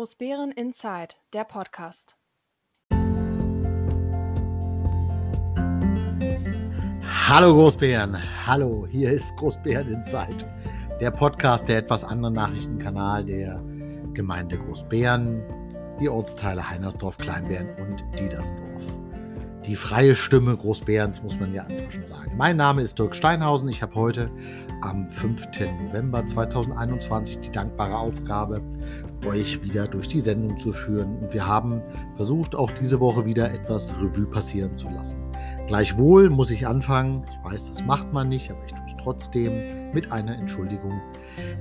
Großbären Inside, der Podcast. Hallo Großbären, hallo, hier ist Großbären Inside, der Podcast, der etwas andere Nachrichtenkanal der Gemeinde Großbären, die Ortsteile Heinersdorf, Kleinbären und Diedersdorf. Die freie Stimme Großbärens muss man ja inzwischen sagen. Mein Name ist Dirk Steinhausen. Ich habe heute am 5. November 2021 die dankbare Aufgabe, euch wieder durch die Sendung zu führen. Und wir haben versucht, auch diese Woche wieder etwas Revue passieren zu lassen. Gleichwohl muss ich anfangen, ich weiß, das macht man nicht, aber ich tue es trotzdem mit einer Entschuldigung.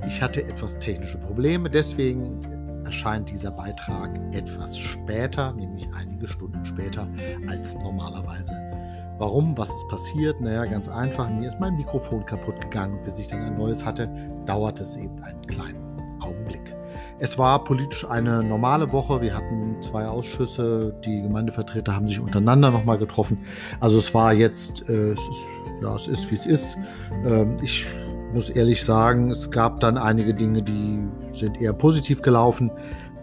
Ich hatte etwas technische Probleme, deswegen erscheint dieser Beitrag etwas später, nämlich einige Stunden später als normalerweise. Warum? Was ist passiert? Naja, ganz einfach. Mir ist mein Mikrofon kaputt gegangen. Bis ich dann ein neues hatte, dauert es eben einen kleinen Augenblick. Es war politisch eine normale Woche. Wir hatten zwei Ausschüsse. Die Gemeindevertreter haben sich untereinander nochmal getroffen. Also es war jetzt, äh, es ist, ja, es ist wie es ist. Ähm, ich muss ehrlich sagen, es gab dann einige Dinge, die sind eher positiv gelaufen.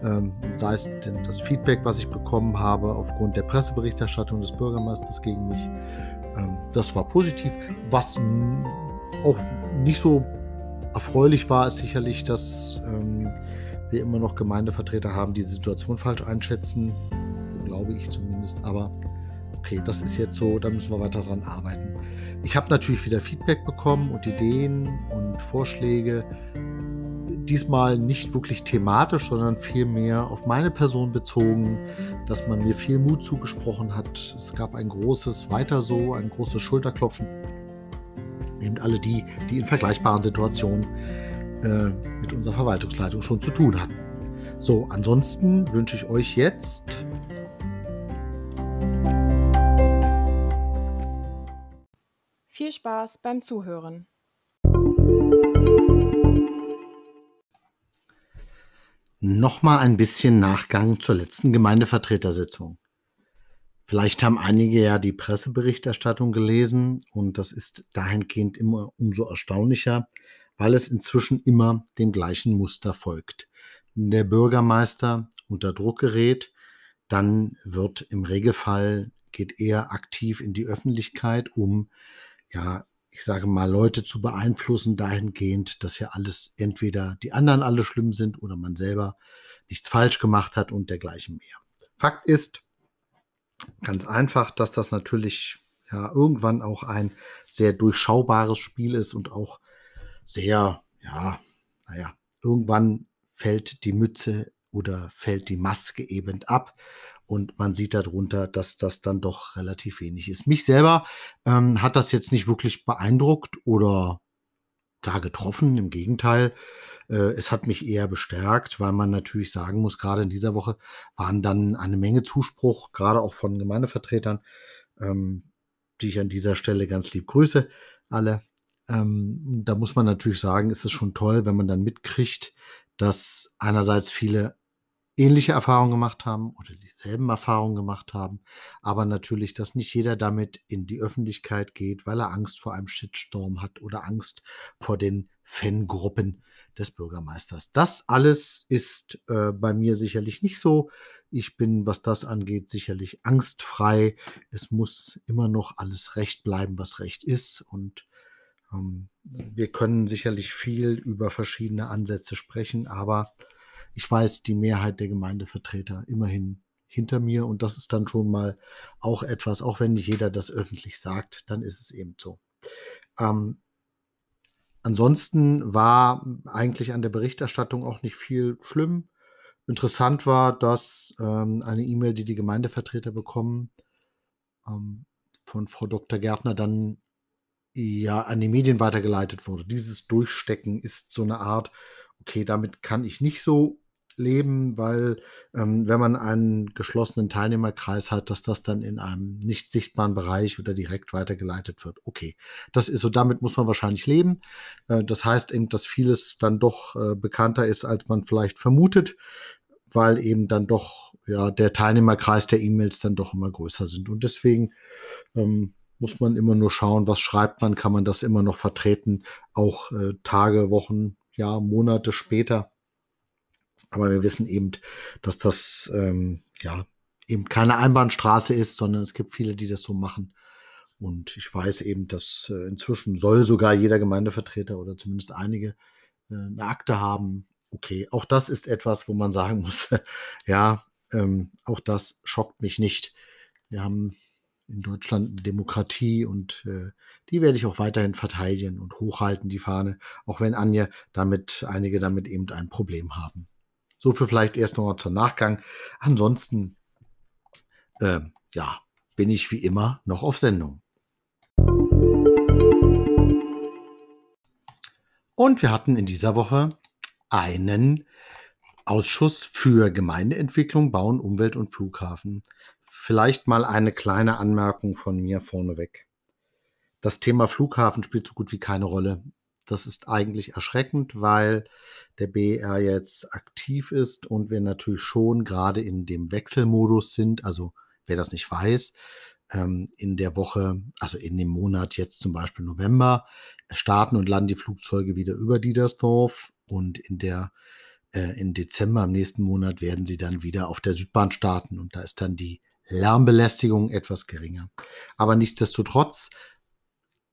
Ähm, sei es denn das Feedback, was ich bekommen habe aufgrund der Presseberichterstattung des Bürgermeisters gegen mich. Ähm, das war positiv. Was auch nicht so erfreulich war, ist sicherlich, dass ähm, wir immer noch Gemeindevertreter haben, die die Situation falsch einschätzen. Glaube ich zumindest. Aber okay, das ist jetzt so, da müssen wir weiter dran arbeiten. Ich habe natürlich wieder Feedback bekommen und Ideen und Vorschläge. Diesmal nicht wirklich thematisch, sondern vielmehr auf meine Person bezogen, dass man mir viel Mut zugesprochen hat. Es gab ein großes Weiter so, ein großes Schulterklopfen. Eben alle die, die in vergleichbaren Situationen äh, mit unserer Verwaltungsleitung schon zu tun hatten. So, ansonsten wünsche ich euch jetzt Viel Spaß beim Zuhören. Nochmal ein bisschen Nachgang zur letzten Gemeindevertretersitzung. Vielleicht haben einige ja die Presseberichterstattung gelesen und das ist dahingehend immer umso erstaunlicher, weil es inzwischen immer dem gleichen Muster folgt. Der Bürgermeister unter Druck gerät, dann wird im Regelfall geht er aktiv in die Öffentlichkeit, um ja, ich sage mal, Leute zu beeinflussen dahingehend, dass ja alles entweder die anderen alle schlimm sind oder man selber nichts falsch gemacht hat und dergleichen mehr. Fakt ist ganz einfach, dass das natürlich ja irgendwann auch ein sehr durchschaubares Spiel ist und auch sehr, ja, naja, irgendwann fällt die Mütze oder fällt die Maske eben ab und man sieht darunter, dass das dann doch relativ wenig ist. Mich selber ähm, hat das jetzt nicht wirklich beeindruckt oder gar getroffen. Im Gegenteil, äh, es hat mich eher bestärkt, weil man natürlich sagen muss, gerade in dieser Woche waren dann eine Menge Zuspruch, gerade auch von Gemeindevertretern, ähm, die ich an dieser Stelle ganz lieb grüße, alle. Ähm, da muss man natürlich sagen, ist es schon toll, wenn man dann mitkriegt, dass einerseits viele ähnliche Erfahrungen gemacht haben oder dieselben Erfahrungen gemacht haben, aber natürlich, dass nicht jeder damit in die Öffentlichkeit geht, weil er Angst vor einem Shitstorm hat oder Angst vor den Fangruppen des Bürgermeisters. Das alles ist äh, bei mir sicherlich nicht so. Ich bin, was das angeht, sicherlich angstfrei. Es muss immer noch alles recht bleiben, was recht ist. Und ähm, wir können sicherlich viel über verschiedene Ansätze sprechen, aber ich weiß die Mehrheit der Gemeindevertreter immerhin hinter mir und das ist dann schon mal auch etwas, auch wenn nicht jeder das öffentlich sagt, dann ist es eben so. Ähm, ansonsten war eigentlich an der Berichterstattung auch nicht viel schlimm. Interessant war, dass ähm, eine E-Mail, die die Gemeindevertreter bekommen, ähm, von Frau Dr. Gärtner dann ja an die Medien weitergeleitet wurde. Dieses Durchstecken ist so eine Art, okay, damit kann ich nicht so leben, weil ähm, wenn man einen geschlossenen Teilnehmerkreis hat, dass das dann in einem nicht sichtbaren Bereich oder direkt weitergeleitet wird. Okay, das ist so, damit muss man wahrscheinlich leben. Äh, das heißt eben, dass vieles dann doch äh, bekannter ist, als man vielleicht vermutet, weil eben dann doch ja der Teilnehmerkreis der E-Mails dann doch immer größer sind. Und deswegen ähm, muss man immer nur schauen, was schreibt man, kann man das immer noch vertreten, auch äh, Tage, Wochen, ja, Monate später Aber wir wissen eben, dass das ähm, ja eben keine Einbahnstraße ist, sondern es gibt viele, die das so machen. Und ich weiß eben, dass äh, inzwischen soll sogar jeder Gemeindevertreter oder zumindest einige äh, eine Akte haben. Okay, auch das ist etwas, wo man sagen muss, ja, ähm, auch das schockt mich nicht. Wir haben in Deutschland Demokratie und äh, die werde ich auch weiterhin verteidigen und hochhalten, die Fahne, auch wenn Anja damit, einige damit eben ein Problem haben. So für vielleicht erst noch zum Nachgang. Ansonsten, äh, ja, bin ich wie immer noch auf Sendung. Und wir hatten in dieser Woche einen Ausschuss für Gemeindeentwicklung, Bauen, Umwelt und Flughafen. Vielleicht mal eine kleine Anmerkung von mir vorneweg. Das Thema Flughafen spielt so gut wie keine Rolle. Das ist eigentlich erschreckend, weil der BR jetzt aktiv ist und wir natürlich schon gerade in dem Wechselmodus sind. Also wer das nicht weiß, ähm, in der Woche, also in dem Monat jetzt zum Beispiel November, starten und landen die Flugzeuge wieder über Diedersdorf und in der äh, im Dezember im nächsten Monat werden sie dann wieder auf der Südbahn starten und da ist dann die Lärmbelästigung etwas geringer. Aber nichtsdestotrotz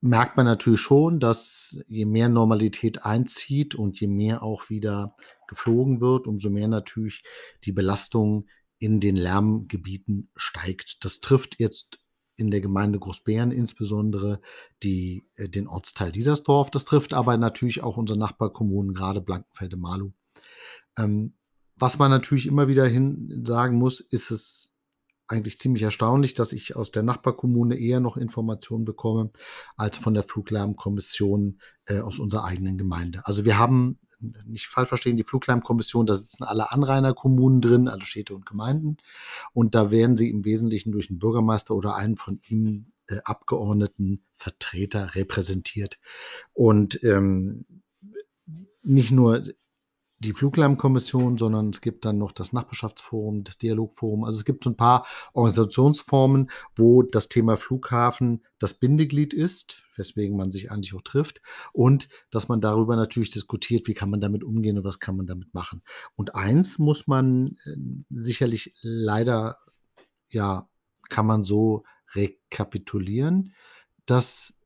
merkt man natürlich schon, dass je mehr Normalität einzieht und je mehr auch wieder geflogen wird, umso mehr natürlich die Belastung in den Lärmgebieten steigt. Das trifft jetzt in der Gemeinde Großbären insbesondere die, äh, den Ortsteil Diedersdorf. Das trifft aber natürlich auch unsere Nachbarkommunen, gerade Blankenfelde-Malu. Ähm, was man natürlich immer wieder hin sagen muss, ist es eigentlich ziemlich erstaunlich, dass ich aus der Nachbarkommune eher noch Informationen bekomme als von der Fluglärmkommission äh, aus unserer eigenen Gemeinde. Also wir haben, nicht falsch verstehen, die Fluglärmkommission, da sitzen alle Anrainerkommunen drin, alle Städte und Gemeinden. Und da werden sie im Wesentlichen durch einen Bürgermeister oder einen von ihm äh, abgeordneten Vertreter repräsentiert. Und ähm, nicht nur die Fluglärmkommission, sondern es gibt dann noch das Nachbarschaftsforum, das Dialogforum. Also es gibt so ein paar Organisationsformen, wo das Thema Flughafen das Bindeglied ist, weswegen man sich eigentlich auch trifft und dass man darüber natürlich diskutiert, wie kann man damit umgehen und was kann man damit machen. Und eins muss man äh, sicherlich leider, ja, kann man so rekapitulieren, dass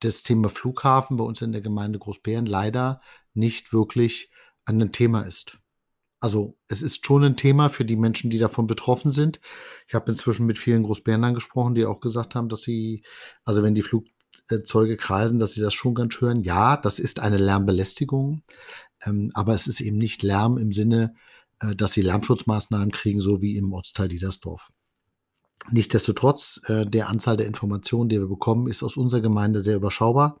das Thema Flughafen bei uns in der Gemeinde Großbären leider nicht wirklich ein Thema ist. Also es ist schon ein Thema für die Menschen, die davon betroffen sind. Ich habe inzwischen mit vielen Großbärnern gesprochen, die auch gesagt haben, dass sie, also wenn die Flugzeuge kreisen, dass sie das schon ganz hören. Ja, das ist eine Lärmbelästigung, ähm, aber es ist eben nicht Lärm im Sinne, äh, dass sie Lärmschutzmaßnahmen kriegen, so wie im Ortsteil Diedersdorf. Nichtsdestotrotz, äh, der Anzahl der Informationen, die wir bekommen, ist aus unserer Gemeinde sehr überschaubar.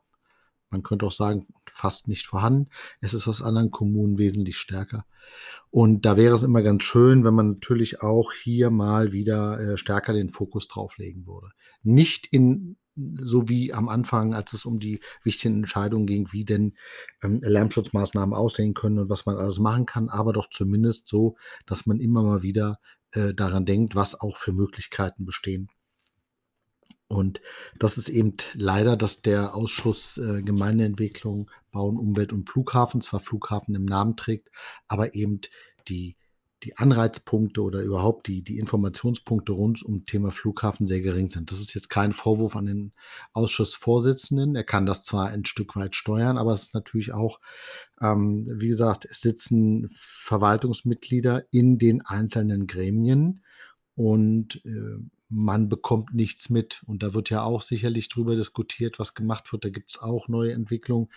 Man könnte auch sagen, fast nicht vorhanden. Es ist aus anderen Kommunen wesentlich stärker. Und da wäre es immer ganz schön, wenn man natürlich auch hier mal wieder äh, stärker den Fokus drauflegen würde. Nicht in so wie am Anfang, als es um die wichtigen Entscheidungen ging, wie denn ähm, Lärmschutzmaßnahmen aussehen können und was man alles machen kann, aber doch zumindest so, dass man immer mal wieder äh, daran denkt, was auch für Möglichkeiten bestehen. Und das ist eben leider, dass der Ausschuss äh, Gemeindeentwicklung, Bauen, Umwelt und Flughafen zwar Flughafen im Namen trägt, aber eben die, die Anreizpunkte oder überhaupt die, die Informationspunkte rund um Thema Flughafen sehr gering sind. Das ist jetzt kein Vorwurf an den Ausschussvorsitzenden. Er kann das zwar ein Stück weit steuern, aber es ist natürlich auch, ähm, wie gesagt, es sitzen Verwaltungsmitglieder in den einzelnen Gremien und äh, man bekommt nichts mit. Und da wird ja auch sicherlich drüber diskutiert, was gemacht wird. Da gibt es auch neue Entwicklungen.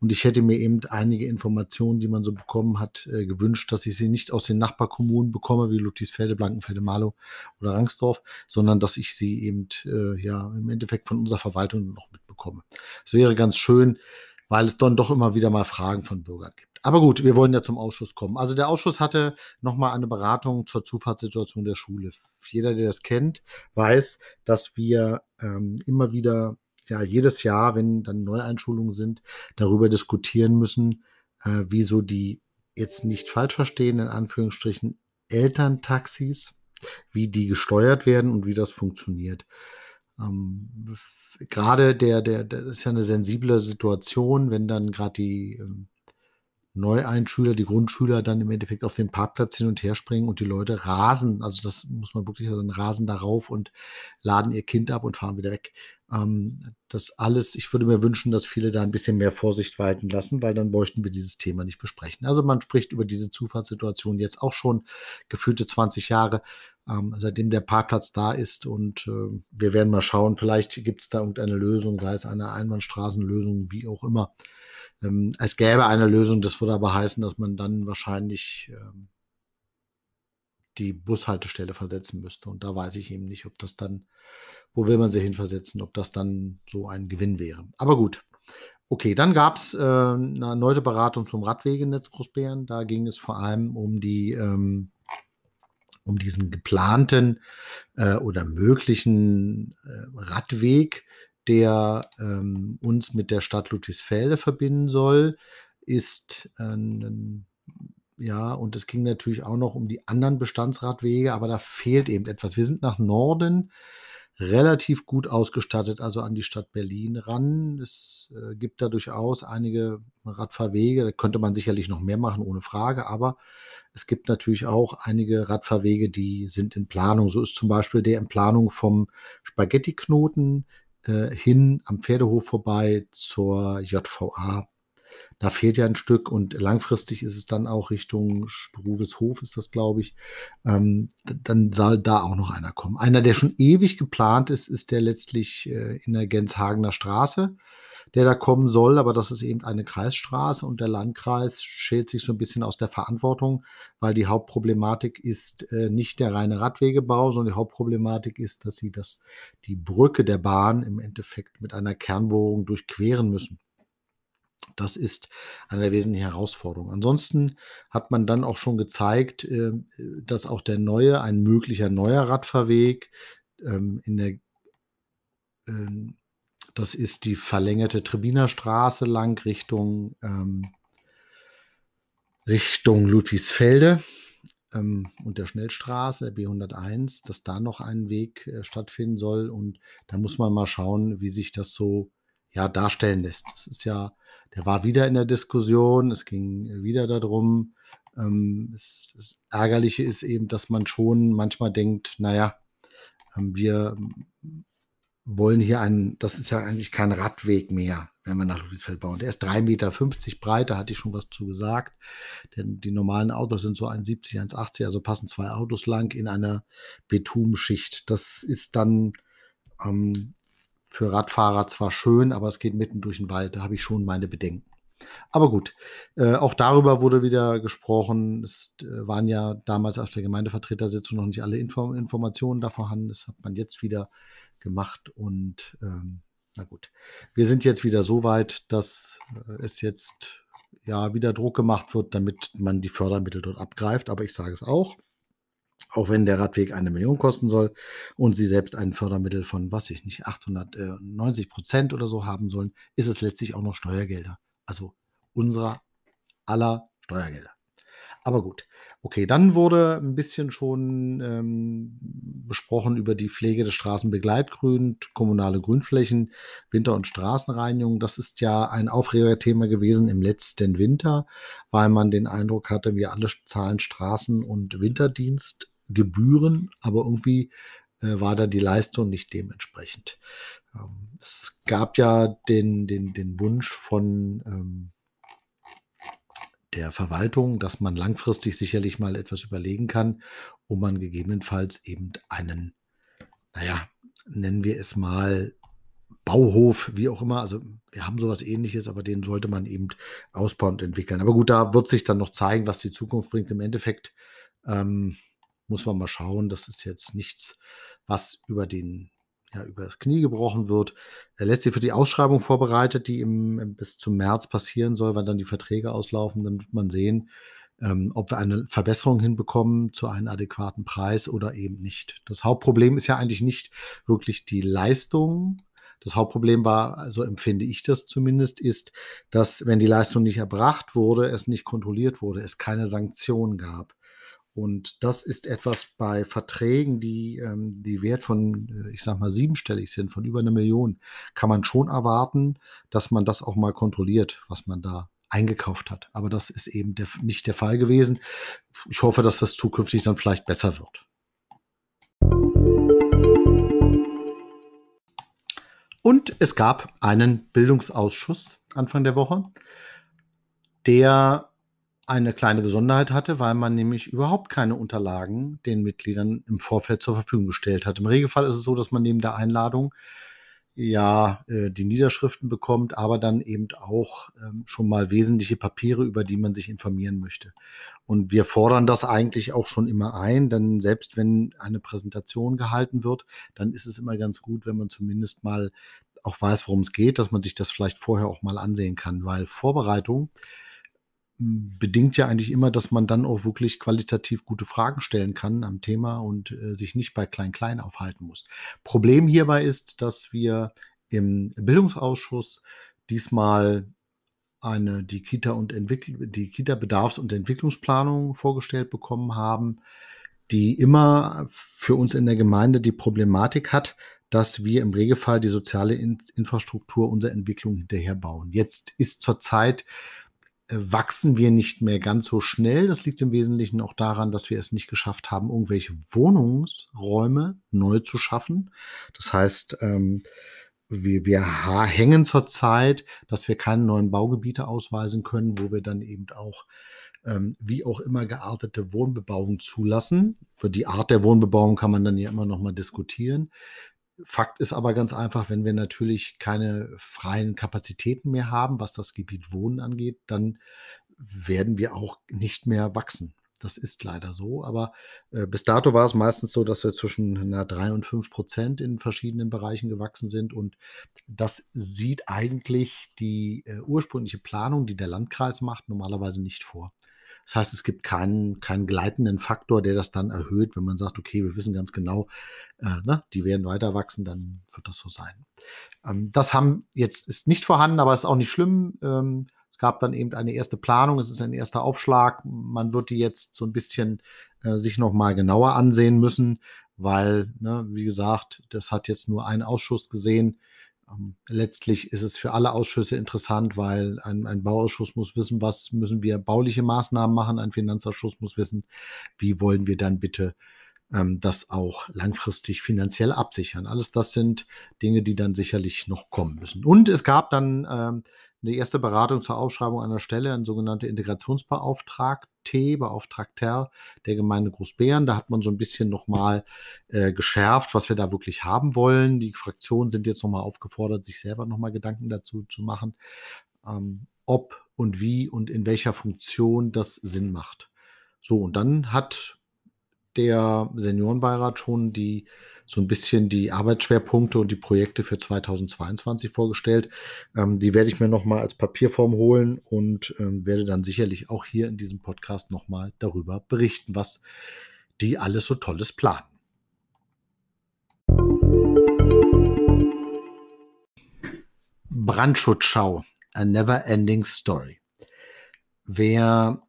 Und ich hätte mir eben einige Informationen, die man so bekommen hat, äh, gewünscht, dass ich sie nicht aus den Nachbarkommunen bekomme, wie Ludwigsfelde, Blankenfelde, Malo oder Rangsdorf, sondern dass ich sie eben äh, ja im Endeffekt von unserer Verwaltung noch mitbekomme. Es wäre ganz schön, weil es dann doch immer wieder mal Fragen von Bürgern gibt. Aber gut, wir wollen ja zum Ausschuss kommen. Also der Ausschuss hatte nochmal eine Beratung zur Zufahrtssituation der Schule. Jeder, der das kennt, weiß, dass wir ähm, immer wieder, ja, jedes Jahr, wenn dann Neueinschulungen sind, darüber diskutieren müssen, äh, wieso die jetzt nicht falsch verstehen, in Anführungsstrichen, Elterntaxis, wie die gesteuert werden und wie das funktioniert. Ähm, gerade der, der, das ist ja eine sensible Situation, wenn dann gerade die ähm, Neueinschüler, die Grundschüler dann im Endeffekt auf den Parkplatz hin und her springen und die Leute rasen. Also das muss man wirklich sagen, rasen darauf und laden ihr Kind ab und fahren wieder weg. Ähm, das alles, ich würde mir wünschen, dass viele da ein bisschen mehr Vorsicht walten lassen, weil dann bräuchten wir dieses Thema nicht besprechen. Also man spricht über diese Zufallssituation jetzt auch schon gefühlte 20 Jahre, ähm, seitdem der Parkplatz da ist und äh, wir werden mal schauen, vielleicht gibt es da irgendeine Lösung, sei es eine Einbahnstraßenlösung, wie auch immer ähm, es gäbe eine Lösung, das würde aber heißen, dass man dann wahrscheinlich ähm, die Bushaltestelle versetzen müsste. Und da weiß ich eben nicht, ob das dann, wo will man sie hinversetzen, ob das dann so ein Gewinn wäre. Aber gut. Okay, dann gab es äh, eine erneute Beratung zum Radwegenetz Großbären. Da ging es vor allem um die ähm, um diesen geplanten äh, oder möglichen äh, Radweg, der ähm, uns mit der Stadt Ludwigsfelde verbinden soll, ist äh, ja, und es ging natürlich auch noch um die anderen Bestandsradwege, aber da fehlt eben etwas. Wir sind nach Norden relativ gut ausgestattet, also an die Stadt Berlin ran. Es äh, gibt da durchaus einige Radfahrwege, da könnte man sicherlich noch mehr machen, ohne Frage, aber es gibt natürlich auch einige Radfahrwege, die sind in Planung. So ist zum Beispiel der in Planung vom Spaghetti-Knoten äh, hin am Pferdehof vorbei zur JVA. Da fehlt ja ein Stück und langfristig ist es dann auch Richtung Struweshof, ist das, glaube ich. Ähm, dann soll da auch noch einer kommen. Einer, der schon ewig geplant ist, ist der letztlich äh, in der Genshagener Straße der da kommen soll, aber das ist eben eine Kreisstraße und der Landkreis schält sich so ein bisschen aus der Verantwortung, weil die Hauptproblematik ist äh, nicht der reine Radwegebau, sondern die Hauptproblematik ist, dass sie das, die Brücke der Bahn im Endeffekt mit einer Kernbohrung durchqueren müssen. Das ist eine der wesentlichen Herausforderungen. Ansonsten hat man dann auch schon gezeigt, äh, dass auch der neue, ein möglicher neuer Radfahrweg ähm, in der ähm, das ist die verlängerte Trebinerstraße lang Richtung, ähm, Richtung Ludwigsfelde ähm, und der Schnellstraße, der B101, dass da noch ein Weg äh, stattfinden soll. Und da muss man mal schauen, wie sich das so ja, darstellen lässt. Das ist ja, der war wieder in der Diskussion, es ging wieder darum. Ähm, es, das Ärgerliche ist eben, dass man schon manchmal denkt, naja, ähm, wir wollen hier einen, das ist ja eigentlich kein Radweg mehr, wenn wir nach Ludwigsfeld bauen. Der ist 3,50 Meter breit, da hatte ich schon was zu gesagt. Denn die normalen Autos sind so 1,70, 1,80, also passen zwei Autos lang in einer Betumschicht. Das ist dann ähm, für Radfahrer zwar schön, aber es geht mitten durch den Wald, da habe ich schon meine Bedenken. Aber gut, äh, auch darüber wurde wieder gesprochen. Es äh, waren ja damals auf der Gemeindevertretersitzung noch nicht alle Info Informationen da vorhanden. Das hat man jetzt wieder gemacht und ähm, na gut, wir sind jetzt wieder so weit, dass äh, es jetzt ja wieder Druck gemacht wird, damit man die Fördermittel dort abgreift. Aber ich sage es auch, auch wenn der Radweg eine Million kosten soll und sie selbst ein Fördermittel von, was ich nicht, 890 Prozent oder so haben sollen, ist es letztlich auch noch Steuergelder. Also unserer aller Steuergelder. Aber gut, Okay, dann wurde ein bisschen schon ähm, besprochen über die Pflege des Straßenbegleitgrün, kommunale Grünflächen, Winter- und Straßenreinigung. Das ist ja ein Aufregerthema gewesen im letzten Winter, weil man den Eindruck hatte, wir alle zahlen Straßen- und Winterdienstgebühren, aber irgendwie äh, war da die Leistung nicht dementsprechend. Ähm, es gab ja den, den, den Wunsch von ähm, der Verwaltung, dass man langfristig sicherlich mal etwas überlegen kann, um man gegebenenfalls eben einen, naja, nennen wir es mal Bauhof, wie auch immer. Also wir haben sowas ähnliches, aber den sollte man eben ausbauen und entwickeln. Aber gut, da wird sich dann noch zeigen, was die Zukunft bringt. Im Endeffekt ähm, muss man mal schauen. Das ist jetzt nichts, was über den ja, über das Knie gebrochen wird. Er lässt sich für die Ausschreibung vorbereitet, die im, bis zum März passieren soll, wenn dann die Verträge auslaufen. Dann wird man sehen, ähm, ob wir eine Verbesserung hinbekommen zu einem adäquaten Preis oder eben nicht. Das Hauptproblem ist ja eigentlich nicht wirklich die Leistung. Das Hauptproblem war, so empfinde ich das zumindest, ist, dass wenn die Leistung nicht erbracht wurde, es nicht kontrolliert wurde, es keine Sanktion gab. Und das ist etwas bei Verträgen, die, ähm, die Wert von, äh, ich sag mal, siebenstellig sind, von über eine Million, kann man schon erwarten, dass man das auch mal kontrolliert, was man da eingekauft hat. Aber das ist eben der, nicht der Fall gewesen. Ich hoffe, dass das zukünftig dann vielleicht besser wird. Und es gab einen Bildungsausschuss Anfang der Woche, der eine kleine Besonderheit hatte, weil man nämlich überhaupt keine Unterlagen den Mitgliedern im Vorfeld zur Verfügung gestellt hat. Im Regelfall ist es so, dass man neben der Einladung ja äh, die Niederschriften bekommt, aber dann eben auch ähm, schon mal wesentliche Papiere, über die man sich informieren möchte. Und wir fordern das eigentlich auch schon immer ein, denn selbst wenn eine Präsentation gehalten wird, dann ist es immer ganz gut, wenn man zumindest mal auch weiß, worum es geht, dass man sich das vielleicht vorher auch mal ansehen kann, weil Vorbereitung bedingt ja eigentlich immer, dass man dann auch wirklich qualitativ gute Fragen stellen kann am Thema und äh, sich nicht bei Klein-Klein aufhalten muss. Problem hierbei ist, dass wir im Bildungsausschuss diesmal eine, die Kita und Entwickl die Kita-Bedarfs- und Entwicklungsplanung vorgestellt bekommen haben, die immer für uns in der Gemeinde die Problematik hat, dass wir im Regelfall die soziale in Infrastruktur unserer Entwicklung hinterherbauen. Jetzt ist zurzeit wachsen wir nicht mehr ganz so schnell. Das liegt im Wesentlichen auch daran, dass wir es nicht geschafft haben, irgendwelche Wohnungsräume neu zu schaffen. Das heißt, ähm, wir, wir hängen zurzeit, dass wir keine neuen Baugebiete ausweisen können, wo wir dann eben auch ähm, wie auch immer geartete Wohnbebauung zulassen. Über die Art der Wohnbebauung kann man dann ja immer noch mal diskutieren. Fakt ist aber ganz einfach, wenn wir natürlich keine freien Kapazitäten mehr haben, was das Gebiet Wohnen angeht, dann werden wir auch nicht mehr wachsen. Das ist leider so. Aber äh, bis dato war es meistens so, dass wir zwischen na, 3 und 5 Prozent in verschiedenen Bereichen gewachsen sind. Und das sieht eigentlich die äh, ursprüngliche Planung, die der Landkreis macht, normalerweise nicht vor. Das heißt, es gibt keinen, keinen gleitenden Faktor, der das dann erhöht, wenn man sagt, okay, wir wissen ganz genau, äh, ne, die werden weiter wachsen, dann wird das so sein. Ähm, das haben jetzt ist nicht vorhanden, aber ist auch nicht schlimm. Ähm, es gab dann eben eine erste Planung, es ist ein erster Aufschlag. Man wird die jetzt so ein bisschen äh, sich nochmal genauer ansehen müssen, weil, ne, wie gesagt, das hat jetzt nur ein Ausschuss gesehen. Ähm, letztlich ist es für alle Ausschüsse interessant, weil ein, ein, Bauausschuss muss wissen, was müssen wir bauliche Maßnahmen machen, ein Finanzausschuss muss wissen, wie wollen wir dann bitte ähm, das auch langfristig finanziell absichern. Alles das sind Dinge, die dann sicherlich noch kommen müssen. Und es gab dann ähm, eine erste Beratung zur Ausschreibung einer Stelle, ein sogenannter Integrationsbeauftragter, Beauftragter der Gemeinde Großbären. Da hat man so ein bisschen nochmal äh, geschärft, was wir da wirklich haben wollen. Die Fraktionen sind jetzt nochmal aufgefordert, sich selber nochmal Gedanken dazu zu machen, ähm, ob und wie und in welcher Funktion das Sinn macht. So, und dann hat der Seniorenbeirat schon die so ein bisschen die Arbeitsschwerpunkte und die Projekte für 2022 vorgestellt. Ähm, die werde ich mir nochmal als Papierform holen und ähm, werde dann sicherlich auch hier in diesem Podcast nochmal darüber berichten, was die alles so Tolles planen. Brandschutzschau, a never ending story. Wer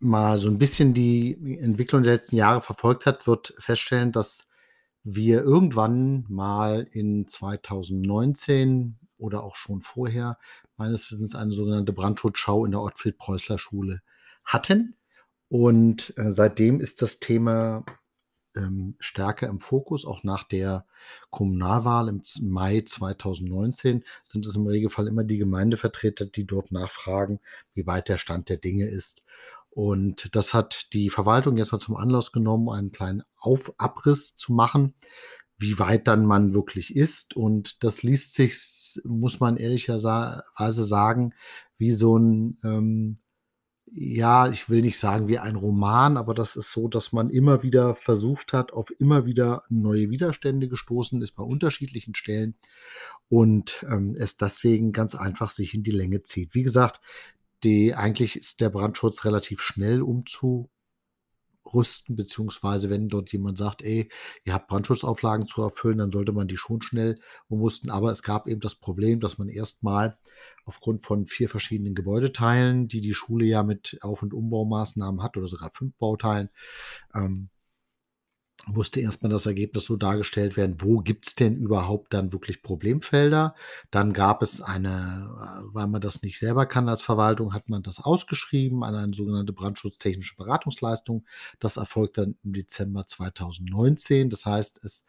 mal so ein bisschen die Entwicklung der letzten Jahre verfolgt hat, wird feststellen, dass wir irgendwann mal in 2019 oder auch schon vorher meines Wissens eine sogenannte Brandschutzschau in der Ortfried-Preußler-Schule hatten. Und äh, seitdem ist das Thema ähm, stärker im Fokus. Auch nach der Kommunalwahl im Mai 2019 sind es im Regelfall immer die Gemeindevertreter, die dort nachfragen, wie weit der Stand der Dinge ist. Und das hat die Verwaltung jetzt mal zum Anlass genommen, einen kleinen Abriss zu machen, wie weit dann man wirklich ist. Und das liest sich, muss man ehrlicherweise sagen, wie so ein, ähm, ja, ich will nicht sagen wie ein Roman, aber das ist so, dass man immer wieder versucht hat, auf immer wieder neue Widerstände gestoßen ist bei unterschiedlichen Stellen und ähm, es deswegen ganz einfach sich in die Länge zieht. Wie gesagt, die eigentlich ist der Brandschutz relativ schnell umzurüsten, beziehungsweise wenn dort jemand sagt, ey, ihr habt Brandschutzauflagen zu erfüllen, dann sollte man die schon schnell umrüsten. Aber es gab eben das Problem, dass man erstmal aufgrund von vier verschiedenen Gebäudeteilen, die die Schule ja mit Auf- und Umbaumaßnahmen hat, oder sogar fünf Bauteilen, ähm, musste erstmal das Ergebnis so dargestellt werden, wo gibt es denn überhaupt dann wirklich Problemfelder. Dann gab es eine, äh, weil man das nicht selber kann als Verwaltung, hat man das ausgeschrieben an eine sogenannte brandschutztechnische Beratungsleistung. Das erfolgt dann im Dezember 2019. Das heißt, es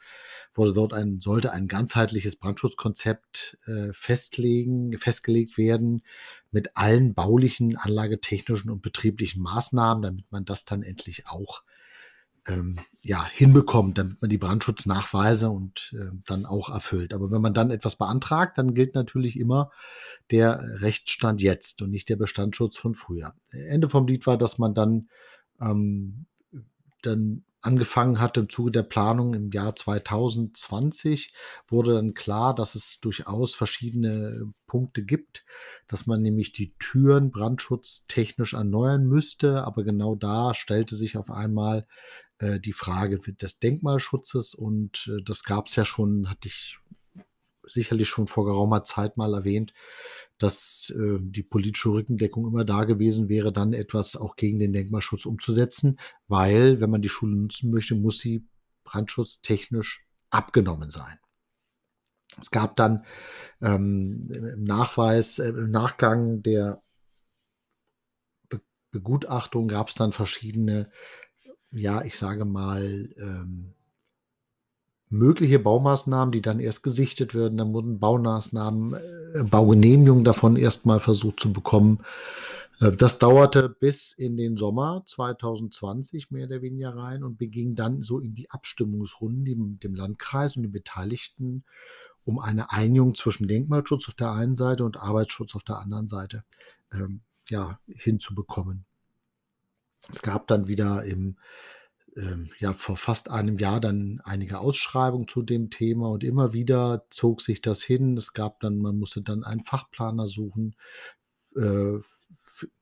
wurde dort ein, sollte ein ganzheitliches Brandschutzkonzept äh, festlegen, festgelegt werden mit allen baulichen, anlagetechnischen und betrieblichen Maßnahmen, damit man das dann endlich auch ähm, ja, hinbekommt, damit man die Brandschutznachweise und äh, dann auch erfüllt. Aber wenn man dann etwas beantragt, dann gilt natürlich immer der Rechtsstand jetzt und nicht der Bestandsschutz von früher. Ende vom Lied war, dass man dann, ähm, dann angefangen hat im Zuge der Planung im Jahr 2020, wurde dann klar, dass es durchaus verschiedene Punkte gibt, dass man nämlich die Türen brandschutztechnisch erneuern müsste. Aber genau da stellte sich auf einmal äh, die Frage des Denkmalschutzes und äh, das gab es ja schon, hatte ich sicherlich schon vor geraumer Zeit mal erwähnt, dass äh, die politische Rückendeckung immer da gewesen wäre, dann etwas auch gegen den Denkmalschutz umzusetzen, weil, wenn man die Schule nutzen möchte, muss sie brandschutztechnisch abgenommen sein. Es gab dann ähm, im Nachweis, äh, im Nachgang der Be Begutachtung gab es dann verschiedene ja, ich sage mal, ähm, mögliche Baumaßnahmen, die dann erst gesichtet werden. Dann wurden Baumaßnahmen, äh, Baugenehmigungen davon erstmal versucht zu bekommen. Äh, das dauerte bis in den Sommer 2020 mehr oder weniger rein und beging dann so in die Abstimmungsrunden die mit dem Landkreis und den Beteiligten um eine Einigung zwischen Denkmalschutz auf der einen Seite und Arbeitsschutz auf der anderen Seite ähm, ja, hinzubekommen. Es gab dann wieder im, ähm, ja, vor fast einem Jahr dann einige Ausschreibungen zu dem Thema und immer wieder zog sich das hin. Es gab dann, man musste dann einen Fachplaner suchen. Äh,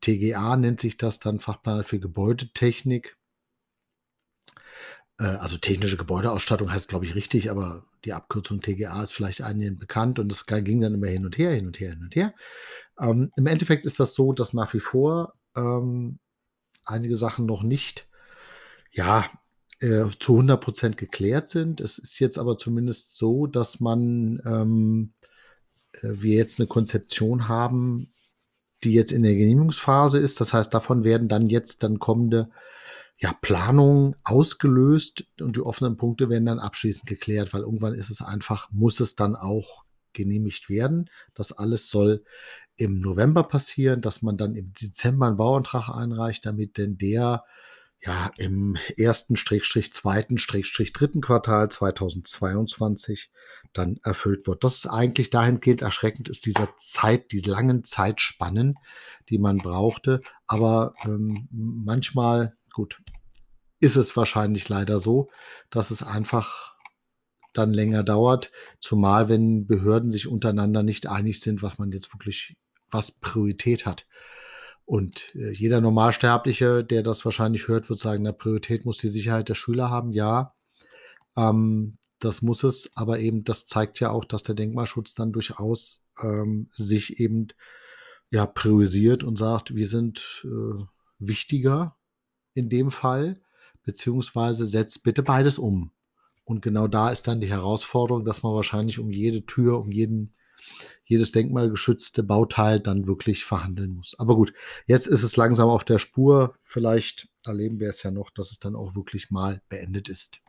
TGA nennt sich das dann, Fachplaner für Gebäudetechnik. Äh, also technische Gebäudeausstattung heißt, glaube ich, richtig, aber die Abkürzung TGA ist vielleicht einigen bekannt und es ging dann immer hin und her, hin und her, hin und her. Ähm, Im Endeffekt ist das so, dass nach wie vor ähm, einige Sachen noch nicht, ja, äh, zu 100 Prozent geklärt sind. Es ist jetzt aber zumindest so, dass man, ähm, äh, wir jetzt eine Konzeption haben, die jetzt in der Genehmigungsphase ist. Das heißt, davon werden dann jetzt dann kommende ja, Planungen ausgelöst und die offenen Punkte werden dann abschließend geklärt, weil irgendwann ist es einfach, muss es dann auch genehmigt werden. Das alles soll im November passieren, dass man dann im Dezember einen Bauantrag einreicht, damit denn der ja im ersten, Schrägstrich, zweiten, Schrägstrich, dritten Quartal 2022 dann erfüllt wird. Das ist eigentlich dahingehend erschreckend, ist dieser Zeit, die langen Zeitspannen, die man brauchte. Aber ähm, manchmal, gut, ist es wahrscheinlich leider so, dass es einfach dann länger dauert, zumal wenn Behörden sich untereinander nicht einig sind, was man jetzt wirklich, was Priorität hat. Und äh, jeder Normalsterbliche, der das wahrscheinlich hört, wird sagen, na, Priorität muss die Sicherheit der Schüler haben. Ja, ähm, das muss es, aber eben das zeigt ja auch, dass der Denkmalschutz dann durchaus ähm, sich eben ja priorisiert und sagt, wir sind äh, wichtiger in dem Fall, beziehungsweise setzt bitte beides um. Und genau da ist dann die Herausforderung, dass man wahrscheinlich um jede Tür, um jeden, jedes denkmalgeschützte Bauteil dann wirklich verhandeln muss. Aber gut, jetzt ist es langsam auf der Spur. Vielleicht erleben wir es ja noch, dass es dann auch wirklich mal beendet ist.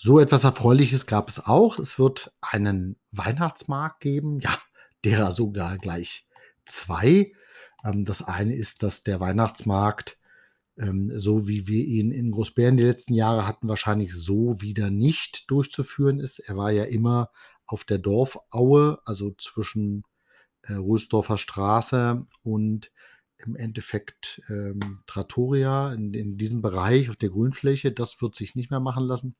So etwas Erfreuliches gab es auch. Es wird einen Weihnachtsmarkt geben. Ja, derer sogar gleich zwei. Ähm, das eine ist, dass der Weihnachtsmarkt ähm, so wie wir ihn in Großbären die letzten Jahre hatten, wahrscheinlich so wieder nicht durchzuführen ist. Er war ja immer auf der Dorfaue, also zwischen äh, Rösdorfer Straße und im Endeffekt ähm, Trattoria in, in diesem Bereich auf der Grünfläche. Das wird sich nicht mehr machen lassen.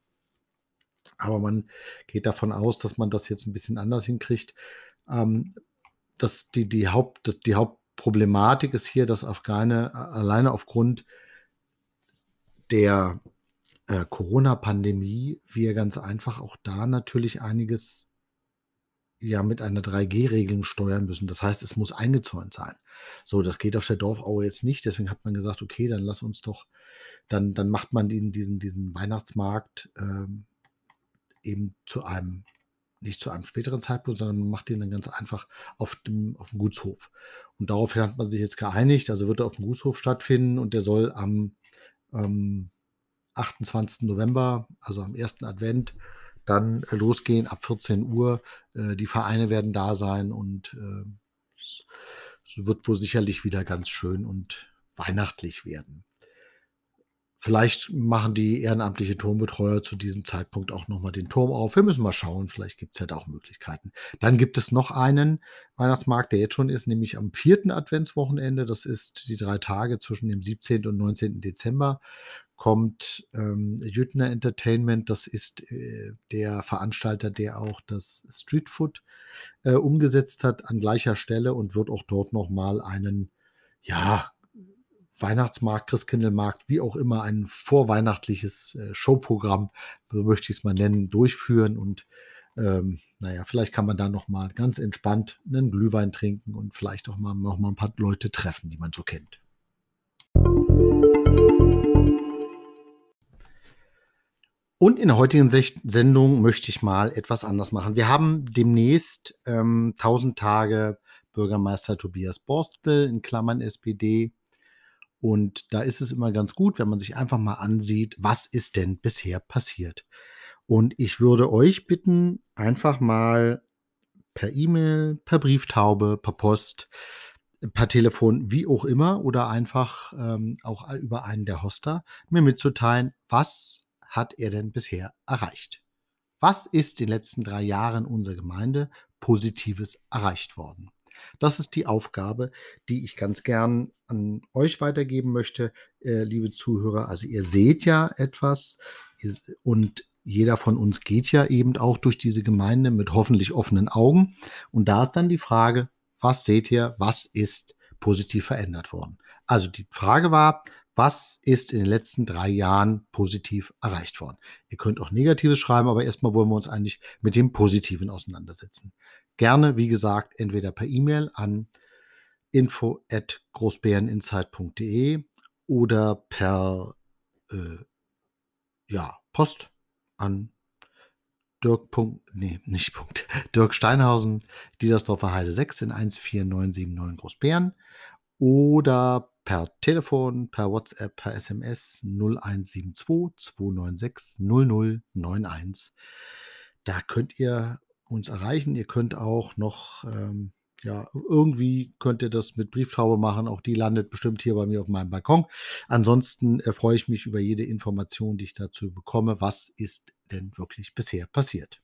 Aber man geht davon aus, dass man das jetzt ein bisschen anders hinkriegt. Ähm, dass die, die, Haupt, die Hauptproblematik ist hier, dass Afghane alleine aufgrund der äh, Corona-Pandemie wir ganz einfach auch da natürlich einiges ja mit einer 3G-Regelung steuern müssen. Das heißt, es muss eingezäunt sein. So, das geht auf der Dorfaue jetzt nicht. Deswegen hat man gesagt, okay, dann lass uns doch, dann, dann macht man diesen, diesen, diesen Weihnachtsmarkt ähm, eben zu einem, nicht zu einem späteren Zeitpunkt, sondern man macht den dann ganz einfach auf dem, auf dem Gutshof. Und daraufhin hat man sich jetzt geeinigt, also wird er auf dem Gutshof stattfinden und der soll am ähm, 28. November, also am ersten Advent, dann losgehen ab 14 Uhr. Äh, die Vereine werden da sein und äh, es wird wohl sicherlich wieder ganz schön und weihnachtlich werden. Vielleicht machen die ehrenamtliche Turmbetreuer zu diesem Zeitpunkt auch nochmal den Turm auf. Wir müssen mal schauen, vielleicht gibt es ja da auch Möglichkeiten. Dann gibt es noch einen Weihnachtsmarkt, der jetzt schon ist, nämlich am vierten Adventswochenende. Das ist die drei Tage zwischen dem 17. und 19. Dezember kommt ähm, Jüttner Entertainment. Das ist äh, der Veranstalter, der auch das Street Food äh, umgesetzt hat an gleicher Stelle und wird auch dort nochmal einen, ja, Weihnachtsmarkt, Christkindlmarkt, wie auch immer, ein vorweihnachtliches äh, Showprogramm, so möchte ich es mal nennen, durchführen. Und ähm, naja, vielleicht kann man da nochmal ganz entspannt einen Glühwein trinken und vielleicht auch mal, noch mal ein paar Leute treffen, die man so kennt. Und in der heutigen Sendung möchte ich mal etwas anders machen. Wir haben demnächst ähm, 1000 Tage Bürgermeister Tobias Borstel in Klammern SPD. Und da ist es immer ganz gut, wenn man sich einfach mal ansieht, was ist denn bisher passiert. Und ich würde euch bitten, einfach mal per E-Mail, per Brieftaube, per Post, per Telefon, wie auch immer, oder einfach ähm, auch über einen der Hoster, mir mitzuteilen, was hat er denn bisher erreicht? Was ist in den letzten drei Jahren unserer Gemeinde Positives erreicht worden? Das ist die Aufgabe, die ich ganz gern an euch weitergeben möchte, äh, liebe Zuhörer. Also ihr seht ja etwas und jeder von uns geht ja eben auch durch diese Gemeinde mit hoffentlich offenen Augen. Und da ist dann die Frage, was seht ihr, was ist positiv verändert worden? Also die Frage war, was ist in den letzten drei Jahren positiv erreicht worden? Ihr könnt auch Negatives schreiben, aber erstmal wollen wir uns eigentlich mit dem Positiven auseinandersetzen. Gerne, wie gesagt, entweder per E-Mail an info at großbäreninsight.de oder per äh, ja, Post an Dirk. Nee, nicht Punkt. Dirk Steinhausen, Diedersdorfer Heide 6 in 14979 Großbären oder per Telefon, per WhatsApp, per SMS 0172 296 0091. Da könnt ihr uns erreichen. Ihr könnt auch noch, ähm, ja, irgendwie könnt ihr das mit Brieftaube machen. Auch die landet bestimmt hier bei mir auf meinem Balkon. Ansonsten freue ich mich über jede Information, die ich dazu bekomme. Was ist denn wirklich bisher passiert?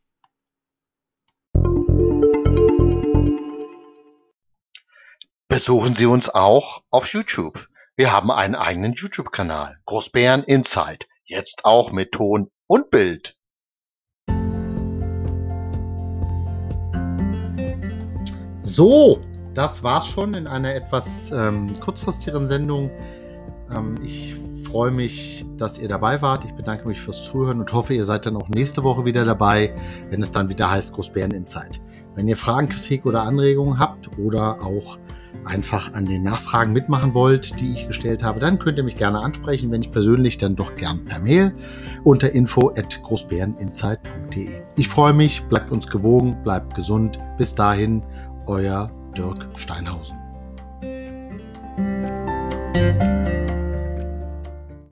Besuchen Sie uns auch auf YouTube. Wir haben einen eigenen YouTube-Kanal, Großbären Insight, jetzt auch mit Ton und Bild. So, das war's schon in einer etwas ähm, kurzfristigeren Sendung. Ähm, ich freue mich, dass ihr dabei wart. Ich bedanke mich fürs Zuhören und hoffe, ihr seid dann auch nächste Woche wieder dabei, wenn es dann wieder heißt Großbären Insight. Wenn ihr Fragen, Kritik oder Anregungen habt oder auch einfach an den Nachfragen mitmachen wollt, die ich gestellt habe, dann könnt ihr mich gerne ansprechen, wenn ich persönlich, dann doch gern per Mail unter info at großbäreninsight.de. Ich freue mich, bleibt uns gewogen, bleibt gesund. Bis dahin, euer Dirk Steinhausen.